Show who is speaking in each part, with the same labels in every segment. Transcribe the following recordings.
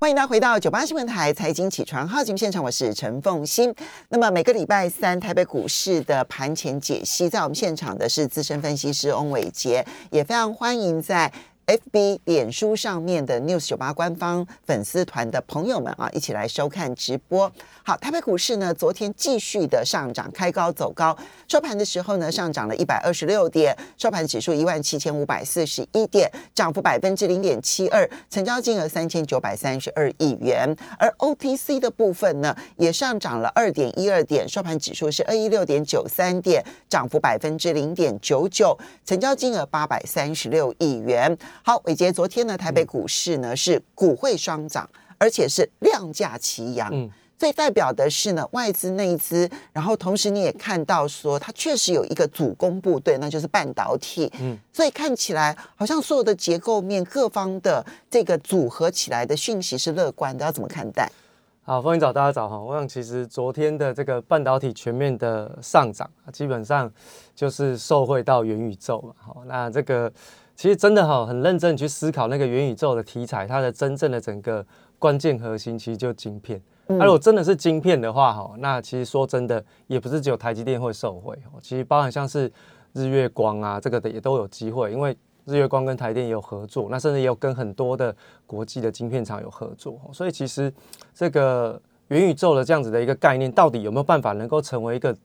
Speaker 1: 欢迎大家回到九八新闻台财经起床号节目现场，我是陈凤欣。那么每个礼拜三台北股市的盘前解析，在我们现场的是资深分析师翁伟杰，也非常欢迎在。FB 脸书上面的 News 九八官方粉丝团的朋友们啊，一起来收看直播。好，台北股市呢，昨天继续的上涨，开高走高，收盘的时候呢，上涨了一百二十六点，收盘指数一万七千五百四十一点，涨幅百分之零点七二，成交金额三千九百三十二亿元。而 OTC 的部分呢，也上涨了二点一二点，收盘指数是二一六点九三点，涨幅百分之零点九九，成交金额八百三十六亿元。好，伟杰，昨天呢，台北股市呢是股汇双涨，而且是量价齐扬。嗯，最代表的是呢外资内资，然后同时你也看到说它确实有一个主攻部队，那就是半导体。嗯，所以看起来好像所有的结构面各方的这个组合起来的讯息是乐观的，要怎么看待？
Speaker 2: 好，欢迎早大家早哈。我想其实昨天的这个半导体全面的上涨，基本上就是受惠到元宇宙嘛。好，那这个。其实真的哈，很认真去思考那个元宇宙的题材，它的真正的整个关键核心其实就晶片。那如果真的是晶片的话哈，那其实说真的，也不是只有台积电会受惠，其实包含像是日月光啊，这个的也都有机会，因为日月光跟台电也有合作，那甚至也有跟很多的国际的晶片厂有合作，所以其实这个元宇宙的这样子的一个概念，到底有没有办法能够成为一个？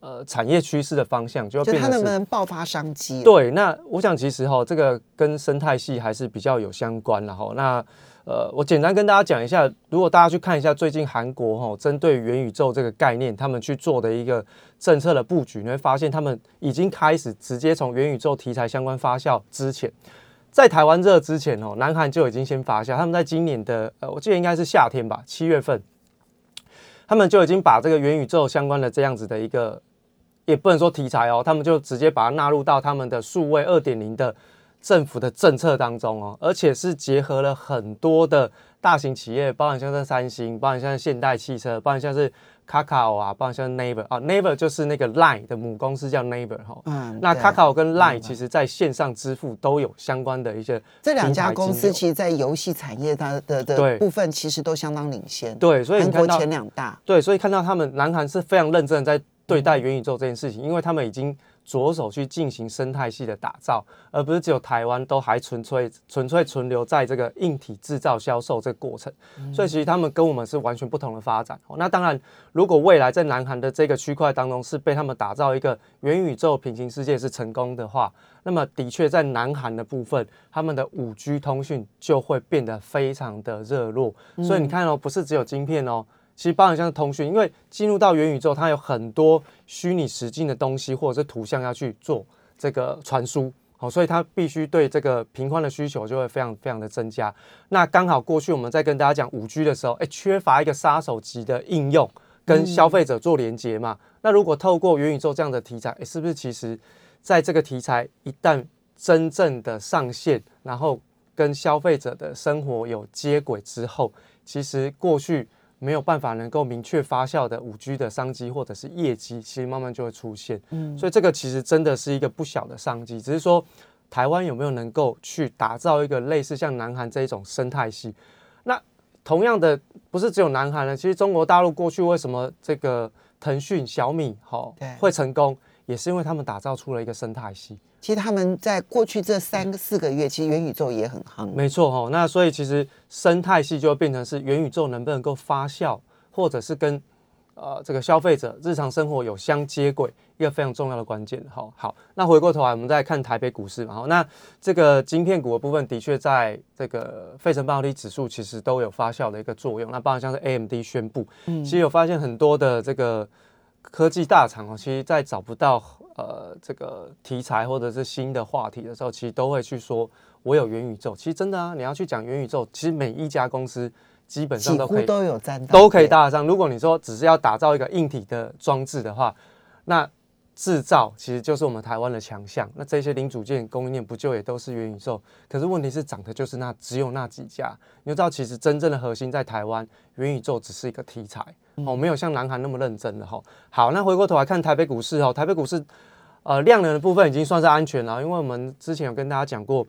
Speaker 2: 呃，产业趋势的方向就要变，
Speaker 1: 它能不能爆发商机？
Speaker 2: 对，那我想其实哈，这个跟生态系还是比较有相关然后那呃，我简单跟大家讲一下，如果大家去看一下最近韩国哈，针对元宇宙这个概念，他们去做的一个政策的布局，你会发现他们已经开始直接从元宇宙题材相关发酵之前，在台湾热之前哦，南韩就已经先发酵，他们在今年的呃，我记得应该是夏天吧，七月份，他们就已经把这个元宇宙相关的这样子的一个。也不能说题材哦，他们就直接把它纳入到他们的数位二点零的政府的政策当中哦，而且是结合了很多的大型企业，包含像是三星，包含像是现代汽车，包含像是 Kakao 啊，包含像 Naver 啊，Naver 就是那个 Line 的母公司叫 Naver 哈，嗯，那 Kakao 跟 Line 其实在线上支付都有相关的一些，
Speaker 1: 这两家公司其实，在游戏产业它的的部分其实都相当领先，
Speaker 2: 对，所以
Speaker 1: 韩国前两大，
Speaker 2: 对，所以看到他们南韩是非常认真的在。对待元宇宙这件事情，因为他们已经着手去进行生态系的打造，而不是只有台湾都还纯粹纯粹存留在这个硬体制造销售这个过程。所以其实他们跟我们是完全不同的发展。那当然，如果未来在南韩的这个区块当中是被他们打造一个元宇宙平行世界是成功的话，那么的确在南韩的部分，他们的五 G 通讯就会变得非常的热络。所以你看哦，不是只有晶片哦。其实包含像是通讯，因为进入到元宇宙，它有很多虚拟实境的东西或者是图像要去做这个传输，好，所以它必须对这个频宽的需求就会非常非常的增加。那刚好过去我们在跟大家讲五 G 的时候，哎，缺乏一个杀手级的应用跟消费者做连接嘛。那如果透过元宇宙这样的题材，哎，是不是其实在这个题材一旦真正的上线，然后跟消费者的生活有接轨之后，其实过去。没有办法能够明确发酵的五 G 的商机或者是业绩，其实慢慢就会出现。嗯，所以这个其实真的是一个不小的商机，只是说台湾有没有能够去打造一个类似像南韩这一种生态系？那同样的，不是只有南韩了，其实中国大陆过去为什么这个腾讯、小米好会成功，也是因为他们打造出了一个生态系。
Speaker 1: 其实他们在过去这三个四个月，其实元宇宙也很夯。
Speaker 2: 没错哈，那所以其实生态系就会变成是元宇宙能不能够发酵，或者是跟呃这个消费者日常生活有相接轨，一个非常重要的关键。好，好，那回过头来我们再看台北股市嘛。好，那这个晶片股的部分的确在这个费城半导体指数其实都有发酵的一个作用。那包含像是 AMD 宣布，嗯，其实有发现很多的这个科技大厂哦，其实在找不到。呃，这个题材或者是新的话题的时候，其实都会去说，我有元宇宙。其实真的啊，你要去讲元宇宙，其实每一家公司基本上都可以
Speaker 1: 都有沾
Speaker 2: 都可以搭得上。如果你说只是要打造一个硬体的装置的话，那制造其实就是我们台湾的强项。那这些零组件供应链不就也都是元宇宙？可是问题是涨的就是那只有那几家。你知道，其实真正的核心在台湾，元宇宙只是一个题材哦，没有像南韩那么认真的哈。好，那回过头来看台北股市哦，台北股市。呃，量能的部分已经算是安全了，因为我们之前有跟大家讲过，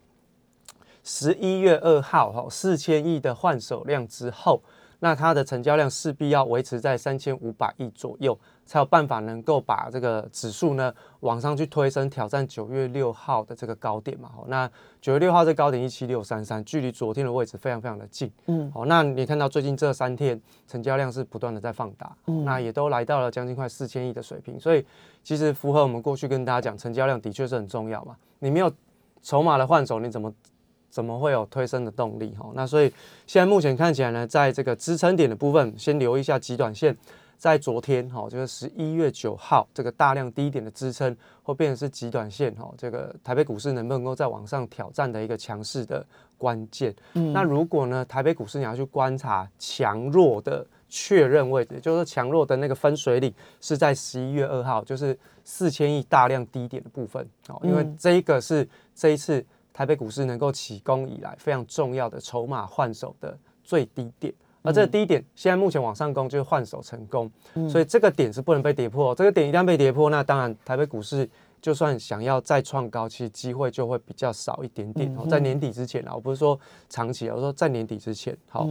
Speaker 2: 十一月二号哈四千亿的换手量之后，那它的成交量势必要维持在三千五百亿左右。才有办法能够把这个指数呢往上去推升，挑战九月六号的这个高点嘛。好，那九月六号这高点一七六三三，距离昨天的位置非常非常的近。嗯，好，那你看到最近这三天成交量是不断的在放大，那也都来到了将近快四千亿的水平。所以其实符合我们过去跟大家讲，成交量的确是很重要嘛。你没有筹码的换手，你怎么怎么会有推升的动力？哈，那所以现在目前看起来呢，在这个支撑点的部分，先留一下极短线。在昨天哈，就是十一月九号，这个大量低点的支撑会变成是极短线哈，这个台北股市能不能够在往上挑战的一个强势的关键。嗯，那如果呢，台北股市你要去观察强弱的确认位置，就是强弱的那个分水岭是在十一月二号，就是四千亿大量低点的部分哦，因为这一个是这一次台北股市能够起攻以来非常重要的筹码换手的最低点。而这第一点现在目前往上攻就是换手成功，所以这个点是不能被跌破。这个点一旦被跌破，那当然台北股市就算想要再创高，其实机会就会比较少一点点。在年底之前啊，我不是说长期，我说在年底之前，好。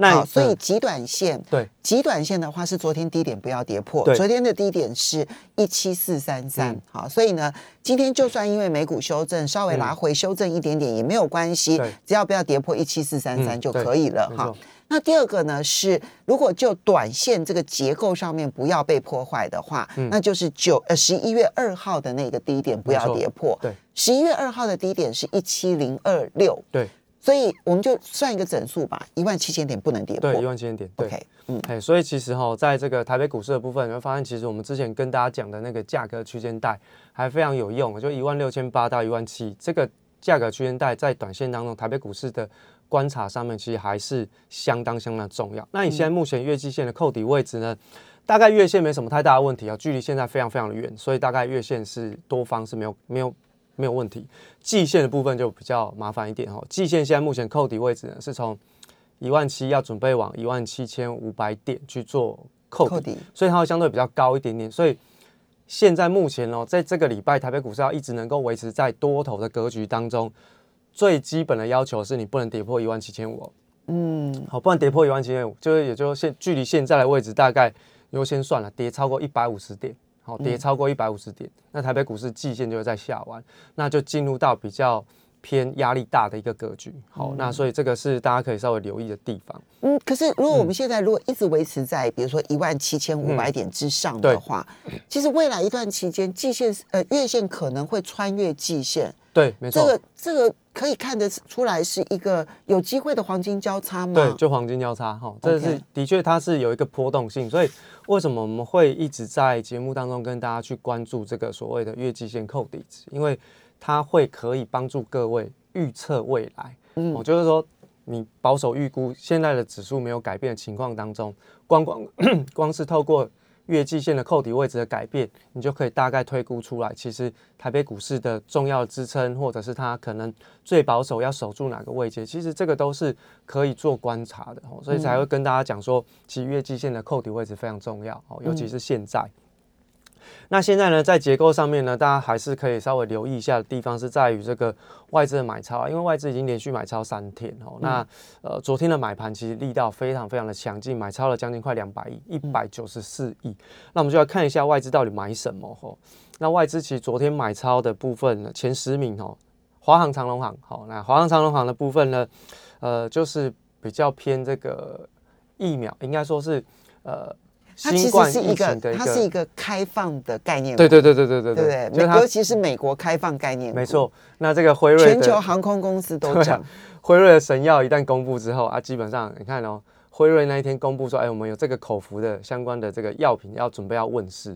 Speaker 1: 那所以极短线
Speaker 2: 对。
Speaker 1: 极短线的话是昨天低点不要跌破，昨天的低点是一七四三三，好，所以呢，今天就算因为美股修正稍微拉回修正一点点也没有关系，只要不要跌破一七四三三就可以了哈。那第二个呢是，如果就短线这个结构上面不要被破坏的话，那就是九呃十一月二号的那个低点不要跌破，
Speaker 2: 对，
Speaker 1: 十一月二号的低点是一七零二六，
Speaker 2: 对。
Speaker 1: 所以我们就算一个整数吧，一万七千点不能跌破。
Speaker 2: 对，一万七千点。OK，嗯，哎，所以其实哈，在这个台北股市的部分，你会发现，其实我们之前跟大家讲的那个价格区间带还非常有用，就一万六千八到一万七这个价格区间带，在短线当中，台北股市的观察上面其实还是相当相当重要。那你现在目前月季线的扣底位置呢？大概月线没什么太大的问题啊，距离现在非常非常的远，所以大概月线是多方是没有没有。没有问题，季线的部分就比较麻烦一点哈。季线现在目前扣底位置呢，是从一万七要准备往一万七千五百点去做扣底，所以它会相对比较高一点点。所以现在目前哦，在这个礼拜台北股市要一直能够维持在多头的格局当中，最基本的要求是你不能跌破一万七千五。嗯，好，不能跌破一万七千五，就是也就现距离现在的位置大概优先算了，跌超过一百五十点。好，跌超过一百五十点，那台北股市季线就会在下弯，那就进入到比较偏压力大的一个格局。好，那所以这个是大家可以稍微留意的地方。
Speaker 1: 嗯，可是如果我们现在如果一直维持在比如说一万七千五百点之上的话，其实未来一段期间季线呃月线可能会穿越季线。
Speaker 2: 对，没错。
Speaker 1: 这个这个可以看得出来是一个有机会的黄金交叉吗？
Speaker 2: 对，就黄金交叉哈，这是的确它是有一个波动性，所以。为什么我们会一直在节目当中跟大家去关注这个所谓的月季线扣底值？因为它会可以帮助各位预测未来。嗯，我就是说，你保守预估现在的指数没有改变的情况当中，光光 光是透过。月季线的扣底位置的改变，你就可以大概推估出来，其实台北股市的重要支撑，或者是它可能最保守要守住哪个位阶，其实这个都是可以做观察的，所以才会跟大家讲说，其实月季线的扣底位置非常重要，哦，尤其是现在。那现在呢，在结构上面呢，大家还是可以稍微留意一下的地方是在于这个外资的买超，因为外资已经连续买超三天哦。那呃，昨天的买盘其实力道非常非常的强劲，买超了将近快两百亿，一百九十四亿。那我们就要看一下外资到底买什么哦。那外资其实昨天买超的部分呢，前十名哦，华航、长隆航，好，那华航、长隆航的部分呢，呃，就是比较偏这个疫苗，应该说是呃。
Speaker 1: 它其实是一个，它是一个开放的概念。
Speaker 2: 对对对对对对
Speaker 1: 对对，尤其是美国开放概念。
Speaker 2: 没错，那这个辉瑞，
Speaker 1: 全球航空公司都讲，
Speaker 2: 辉瑞的神药一旦公布之后啊，基本上你看哦，辉瑞那一天公布说，哎，我们有这个口服的相关的这个药品要准备要问世，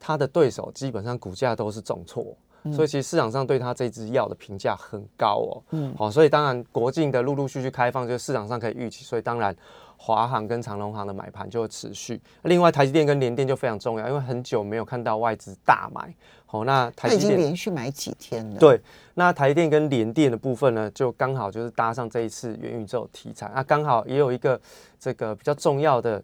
Speaker 2: 它的对手基本上股价都是重挫，所以其实市场上对它这支药的评价很高哦。嗯，好，所以当然国境的陆陆续续开放，就是市场上可以预期，所以当然。华航跟长隆航的买盘就会持续，另外台积电跟联电就非常重要，因为很久没有看到外资大买。好，那台积
Speaker 1: 电连续买几天了。
Speaker 2: 对，那台积电跟联电的部分呢，就刚好就是搭上这一次元宇宙题材，那刚好也有一个这个比较重要的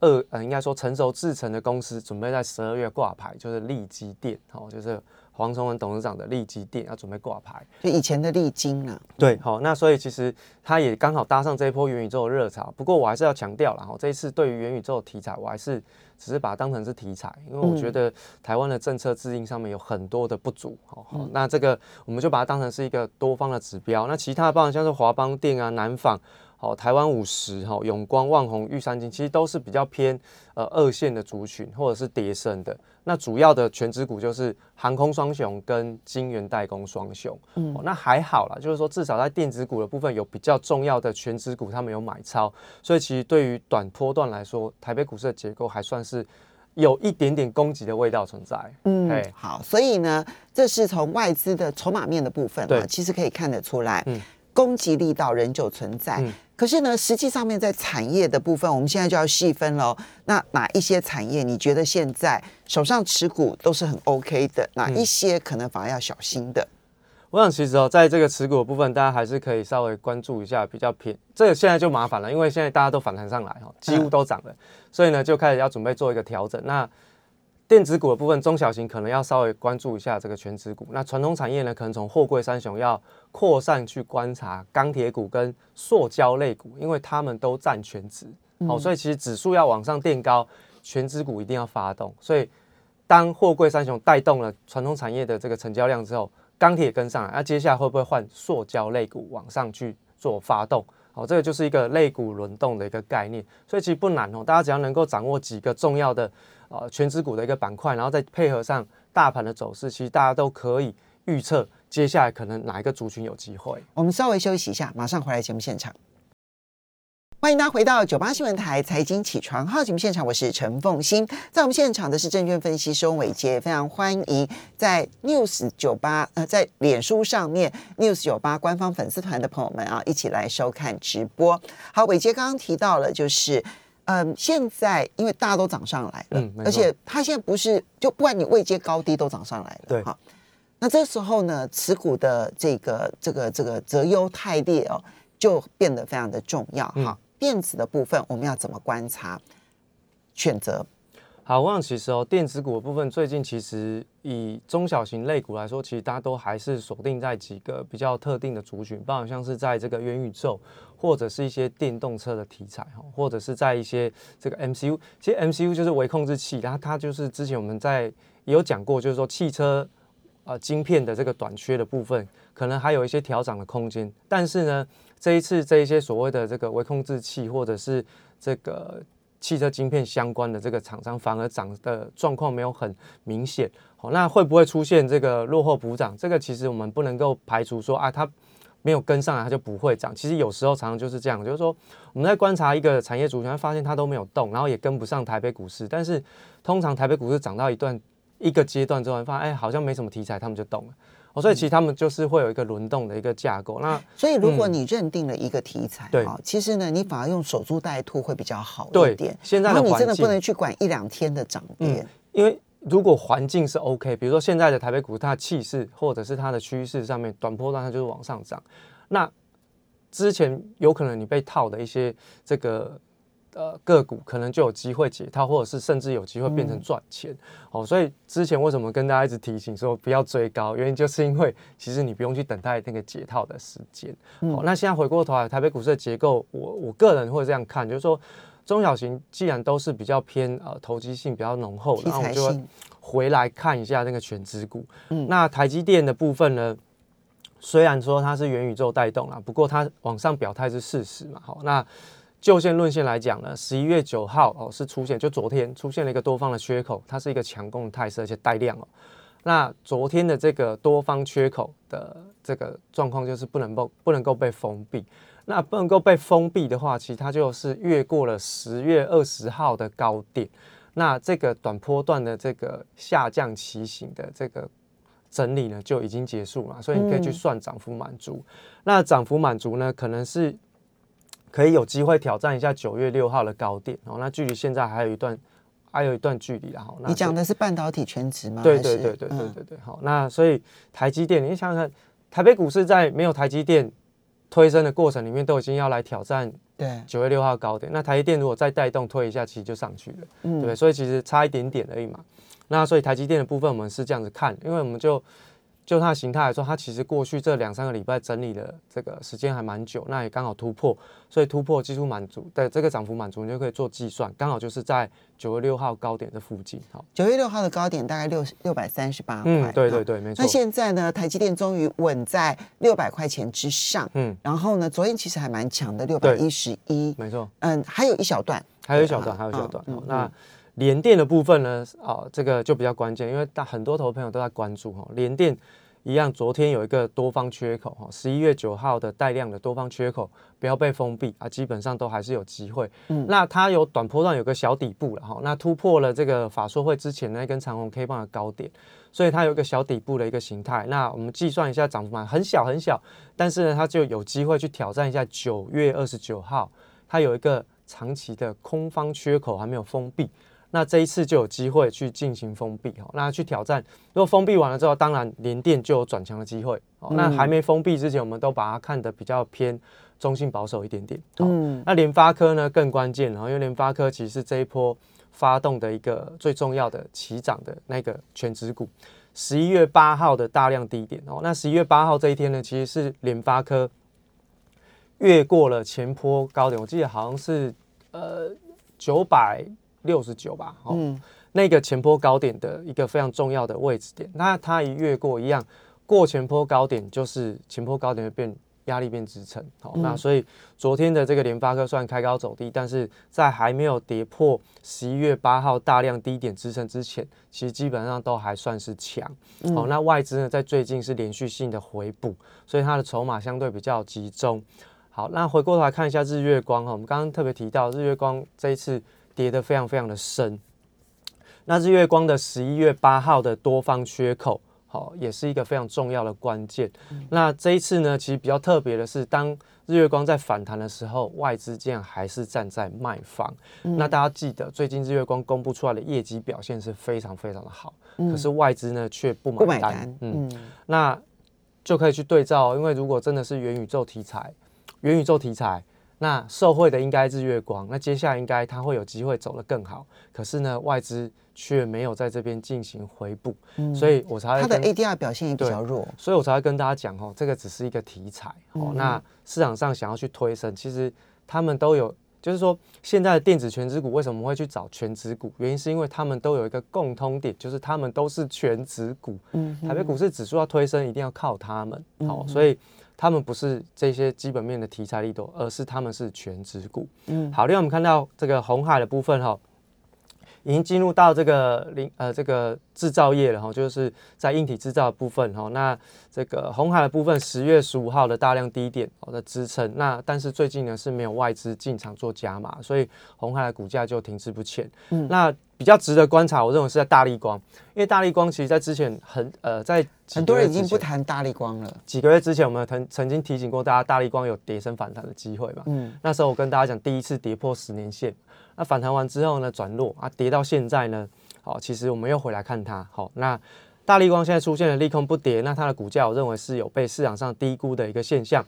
Speaker 2: 二呃，应该说成熟制成的公司准备在十二月挂牌，就是利基电，好，就是。黄崇文董事长的利基店要准备挂牌，
Speaker 1: 就以前的利金啊。
Speaker 2: 对，好，那所以其实他也刚好搭上这一波元宇宙的热潮。不过我还是要强调了哈，这一次对于元宇宙题材，我还是只是把它当成是题材，因为我觉得台湾的政策制定上面有很多的不足。好，那这个我们就把它当成是一个多方的指标。那其他的包含像是华邦电啊、南纺。好，台湾五十、哈永光、万宏、玉山金，其实都是比较偏呃二线的族群，或者是跌升的。那主要的全职股就是航空双雄跟晶圆代工双雄。嗯，那还好啦，就是说至少在电子股的部分有比较重要的全职股，他们有买超，所以其实对于短波段来说，台北股市的结构还算是有一点点攻击的味道存在。
Speaker 1: 嗯，好，所以呢，这是从外资的筹码面的部分啊，其实可以看得出来，嗯，攻击力道仍旧存在。可是呢，实际上面在产业的部分，我们现在就要细分喽。那哪一些产业你觉得现在手上持股都是很 OK 的？哪一些可能反而要小心的？
Speaker 2: 我想其实哦，在这个持股的部分，大家还是可以稍微关注一下，比较偏。这个现在就麻烦了，因为现在大家都反弹上来哈，几乎都涨了，所以呢，就开始要准备做一个调整。那电子股的部分，中小型可能要稍微关注一下这个全指股。那传统产业呢，可能从货柜三雄要扩散去观察钢铁股跟塑胶类股，因为他们都占全值。好，所以其实指数要往上垫高，全指股一定要发动。所以当货柜三雄带动了传统产业的这个成交量之后，钢铁跟上来，那接下来会不会换塑胶类股往上去做发动？好，这个就是一个类股轮动的一个概念。所以其实不难哦，大家只要能够掌握几个重要的。呃，全指股的一个板块，然后再配合上大盘的走势，其实大家都可以预测接下来可能哪一个族群有机会。
Speaker 1: 我们稍微休息一下，马上回来节目现场。欢迎大家回到九八新闻台财经起床号节目现场，我是陈凤欣，在我们现场的是证券分析师翁伟杰，非常欢迎在 News 九八呃在脸书上面 News 九八官方粉丝团的朋友们啊，一起来收看直播。好，伟杰刚刚提到了就是。嗯，现在因为大家都涨上来了，而且它现在不是就不管你位阶高低都涨上来了，
Speaker 2: 对，好，
Speaker 1: 那这时候呢，持股的这个这个这个择优汰劣哦，就变得非常的重要哈。电子的部分我们要怎么观察选择？
Speaker 2: 好，我想其实哦，电子股的部分最近其实以中小型类股来说，其实大家都还是锁定在几个比较特定的族群，包括像是在这个元宇宙，或者是一些电动车的题材哈，或者是在一些这个 MCU，其实 MCU 就是微控制器，然后它就是之前我们在也有讲过，就是说汽车呃晶片的这个短缺的部分，可能还有一些调整的空间，但是呢，这一次这一些所谓的这个微控制器或者是这个。汽车晶片相关的这个厂商反而涨的状况没有很明显，好，那会不会出现这个落后补涨？这个其实我们不能够排除说啊，它没有跟上来，它就不会涨。其实有时候常常就是这样，就是说我们在观察一个产业主群，发现它都没有动，然后也跟不上台北股市。但是通常台北股市涨到一段一个阶段之后，发现哎好像没什么题材，他们就动了。哦所以其实他们就是会有一个轮动的一个架构。那
Speaker 1: 所以如果你认定了一个题材，对，其实呢，你反而用守株待兔会比较好一点。
Speaker 2: 现在的
Speaker 1: 你真的不能去管一两天的涨跌，
Speaker 2: 因为如果环境是 OK，比如说现在的台北股，它的气势或者是它的趋势上面，短波段它就是往上涨。那之前有可能你被套的一些这个。呃，个股可能就有机会解套，或者是甚至有机会变成赚钱哦。所以之前为什么跟大家一直提醒说不要追高，原因就是因为其实你不用去等待那个解套的时间。哦，那现在回过头来，台北股市的结构，我我个人会这样看，就是说中小型既然都是比较偏呃投机性比较浓厚，然后我就回来看一下那个全资股。嗯，那台积电的部分呢，虽然说它是元宇宙带动了，不过它往上表态是事实嘛。好，那。就线论线来讲呢，十一月九号哦是出现，就昨天出现了一个多方的缺口，它是一个强攻的态势，而且带量哦。那昨天的这个多方缺口的这个状况就是不能够不能够被封闭。那不能够被封闭的话，其实它就是越过了十月二十号的高点。那这个短波段的这个下降骑行的这个整理呢，就已经结束了。所以你可以去算涨幅满足。那涨幅满足呢，可能是。可以有机会挑战一下九月六号的高点哦，那距离现在还有一段，还有一段距离啊。
Speaker 1: 你讲的是半导体全值吗？
Speaker 2: 对对对对对对对。好，那所以台积电，你想想看，台北股市在没有台积电推升的过程里面，都已经要来挑战
Speaker 1: 对，
Speaker 2: 九月六号高点。那台积电如果再带动推一下，其实就上去了，对不对？所以其实差一点点而已嘛。那所以台积电的部分，我们是这样子看，因为我们就就它的形态来说，它其实过去这两三个礼拜整理的这个时间还蛮久，那也刚好突破，所以突破技术满足的这个涨幅满足，你就可以做计算，刚好就是在九月六号高点的附近。好，
Speaker 1: 九月六号的高点大概六六百三十八块。
Speaker 2: 嗯，对对对，没错。
Speaker 1: 那现在呢，台积电终于稳在六百块钱之上。嗯，然后呢，昨天其实还蛮强的，六百一十一。
Speaker 2: 没错。
Speaker 1: 嗯，还有一小段，
Speaker 2: 还有一小段，还有一小段。那联电的部分呢？啊，这个就比较关键，因为大很多投朋友都在关注哈。联电一样，昨天有一个多方缺口哈，十一月九号的带量的多方缺口不要被封闭啊，基本上都还是有机会。嗯，那它有短波段有个小底部了哈，那突破了这个法说会之前那根长红 K 棒的高点，所以它有一个小底部的一个形态。那我们计算一下涨幅嘛，很小很小，但是呢，它就有机会去挑战一下九月二十九号，它有一个长期的空方缺口还没有封闭。那这一次就有机会去进行封闭哈，那去挑战。如果封闭完了之后，当然连电就有转强的机会。哦，那还没封闭之前，我们都把它看得比较偏中性保守一点点。嗯，那联发科呢更关键了，因为联发科其实是这一波发动的一个最重要的起涨的那个全指股。十一月八号的大量低点哦，那十一月八号这一天呢，其实是联发科越过了前坡高点，我记得好像是呃九百。六十九吧，哦，那个前坡高点的一个非常重要的位置点，那它一越过一样，过前坡高点就是前坡高点会变压力变支撑，好，那所以昨天的这个联发科算开高走低，但是在还没有跌破十一月八号大量低点支撑之前，其实基本上都还算是强，好，那外资呢在最近是连续性的回补，所以它的筹码相对比较集中，好，那回过头来看一下日月光哈，我们刚刚特别提到日月光这一次。跌得非常非常的深，那日月光的十一月八号的多方缺口，好，也是一个非常重要的关键。那这一次呢，其实比较特别的是，当日月光在反弹的时候，外资竟然还是站在卖方。那大家记得，最近日月光公布出来的业绩表现是非常非常的好，可是外资呢却不买单。嗯，那就可以去对照，因为如果真的是元宇宙题材，元宇宙题材。那受惠的应该是月光，那接下来应该它会有机会走得更好。可是呢，外资却没有在这边进行回补，所以我才
Speaker 1: 它的 ADR 表现也比较弱，
Speaker 2: 所以我才会跟大家讲哦，这个只是一个题材哦。那市场上想要去推升，其实他们都有，就是说现在的电子全职股为什么会去找全职股？原因是因为他们都有一个共通点，就是他们都是全职股。嗯，台北股市指数要推升，一定要靠他们。好，所以。他们不是这些基本面的题材力多，而是他们是全值股。嗯，好，另外我们看到这个红海的部分哈，已经进入到这个零呃这个制造业了哈，就是在硬体制造的部分哈。那这个红海的部分，十月十五号的大量低点好的支撑，那但是最近呢是没有外资进场做加码，所以红海的股价就停滞不前。嗯，那。比较值得观察，我认为是在大力光，因为大力光其实在之前很呃，在
Speaker 1: 很多人已经不谈大力光了。
Speaker 2: 几个月之前，我们曾曾经提醒过大家，大力光有跌升反弹的机会嘛。嗯，那时候我跟大家讲，第一次跌破十年线，那反弹完之后呢，转弱啊，跌到现在呢，好，其实我们又回来看它。好，那大力光现在出现了利空不跌，那它的股价我认为是有被市场上低估的一个现象，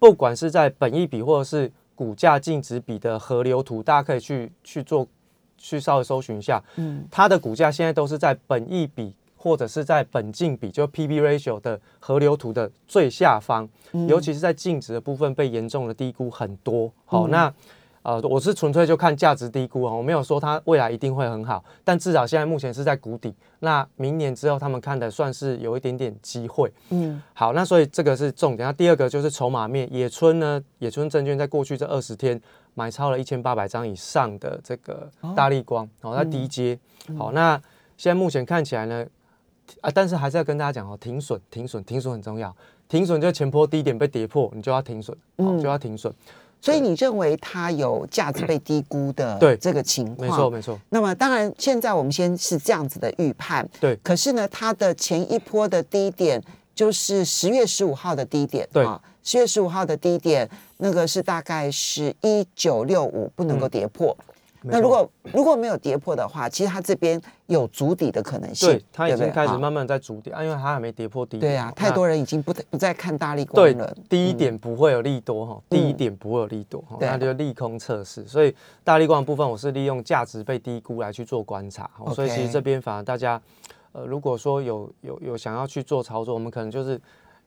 Speaker 2: 不管是在本益比或者是股价净值比的河流图，大家可以去去做。去稍微搜寻一下，嗯，它的股价现在都是在本益比或者是在本净比，就 P/B ratio 的河流图的最下方，尤其是在净值的部分被严重的低估很多。好，那。呃，我是纯粹就看价值低估啊，我没有说它未来一定会很好，但至少现在目前是在谷底。那明年之后，他们看的算是有一点点机会。嗯，好，那所以这个是重点。那第二个就是筹码面，野村呢，野村证券在过去这二十天买超了一千八百张以上的这个大力光，然后在低阶。好，那现在目前看起来呢，啊，但是还是要跟大家讲哦，停损，停损，停损很重要。停损就前坡低点被跌破，你就要停损，好，就要停损。
Speaker 1: 所以你认为它有价值被低估的对这个情况？
Speaker 2: 没错没错。
Speaker 1: 那么当然，现在我们先是这样子的预判。
Speaker 2: 对。
Speaker 1: 可是呢，它的前一波的低点就是十月十五号的低点。
Speaker 2: 对。
Speaker 1: 十月十五号的低点，那个是大概是一九六五，不能够跌破。那如果如果没有跌破的话，其实它这边有足底的可能性，
Speaker 2: 对，它已经开始慢慢在足底啊，因为它还没跌破低点。
Speaker 1: 对啊，太多人已经不不再看大力光
Speaker 2: 对
Speaker 1: 了。，
Speaker 2: 第一点不会有利多哈，第一
Speaker 1: 嗯
Speaker 2: 点不会有利多哈，那就利空测试。所以大力光的部分，我是利用价值被低估来去做观察，哦所以其实这边反而大家，呃，如果说有有有想要去做操作，我们可能就是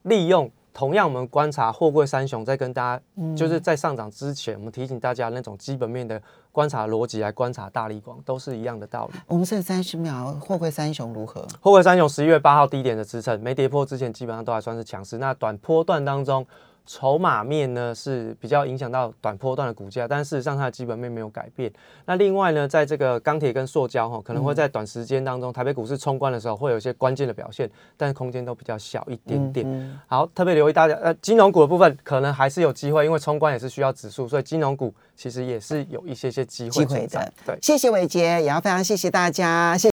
Speaker 2: 利用同样我们观察货柜三雄，在跟大家
Speaker 1: 嗯
Speaker 2: 就是在上涨之前，我们提醒大家那种基本面的观察逻辑来观察大力光，都是一样的道理。
Speaker 1: 我们剩三十秒，货柜三雄如何？
Speaker 2: 货柜三雄十一月八号低点的支撑没跌破之前，基本上都还算是强势。那短波段当中，筹码面呢是比较影响到短波段的股价，但事实上它的基本面没有改变。那另外呢，在这个钢铁跟塑胶哈，可能会在短时间当中，台北股市冲关的时候会有一些关键的表现，但是空间都比较小一点点。
Speaker 1: 嗯
Speaker 2: 好，特别留意大家，呃，金融股的部分可能还是有机会，因为冲关也是需要指数，所以金融股其实也是有一些些机会
Speaker 1: 机会的
Speaker 2: 对。
Speaker 1: 谢谢伟杰，也要非常谢谢大家，谢。